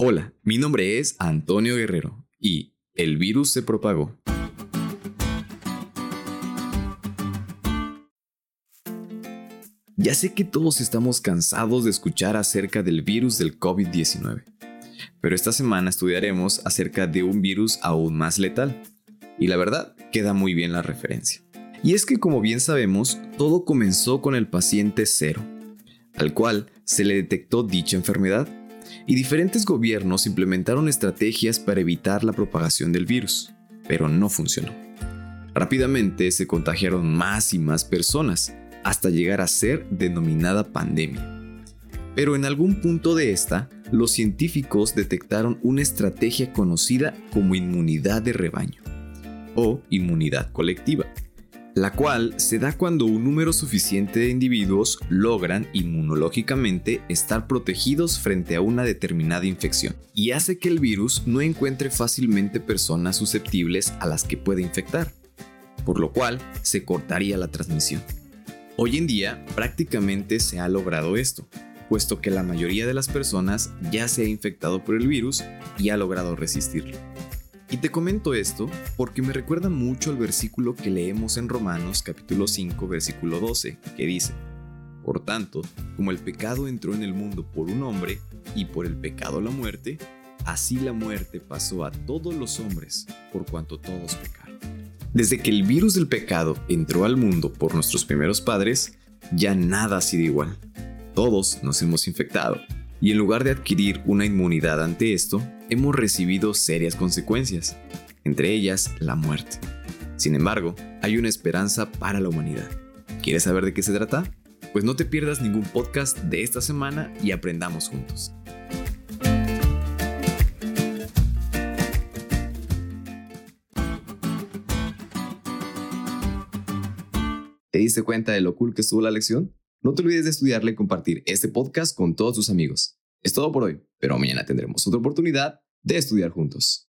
Hola, mi nombre es Antonio Guerrero y el virus se propagó. Ya sé que todos estamos cansados de escuchar acerca del virus del COVID-19, pero esta semana estudiaremos acerca de un virus aún más letal. Y la verdad, queda muy bien la referencia. Y es que como bien sabemos, todo comenzó con el paciente cero, al cual se le detectó dicha enfermedad y diferentes gobiernos implementaron estrategias para evitar la propagación del virus, pero no funcionó. Rápidamente se contagiaron más y más personas, hasta llegar a ser denominada pandemia. Pero en algún punto de esta, los científicos detectaron una estrategia conocida como inmunidad de rebaño o inmunidad colectiva, la cual se da cuando un número suficiente de individuos logran inmunológicamente estar protegidos frente a una determinada infección y hace que el virus no encuentre fácilmente personas susceptibles a las que puede infectar, por lo cual se cortaría la transmisión. Hoy en día prácticamente se ha logrado esto, puesto que la mayoría de las personas ya se ha infectado por el virus y ha logrado resistirlo. Y te comento esto porque me recuerda mucho al versículo que leemos en Romanos capítulo 5 versículo 12, que dice, Por tanto, como el pecado entró en el mundo por un hombre y por el pecado la muerte, así la muerte pasó a todos los hombres por cuanto todos pecaron. Desde que el virus del pecado entró al mundo por nuestros primeros padres, ya nada ha sido igual. Todos nos hemos infectado y en lugar de adquirir una inmunidad ante esto, hemos recibido serias consecuencias, entre ellas la muerte. Sin embargo, hay una esperanza para la humanidad. ¿Quieres saber de qué se trata? Pues no te pierdas ningún podcast de esta semana y aprendamos juntos. ¿Te diste cuenta de lo cool que estuvo la lección? No te olvides de estudiarle y compartir este podcast con todos tus amigos. Es todo por hoy, pero mañana tendremos otra oportunidad de estudiar juntos.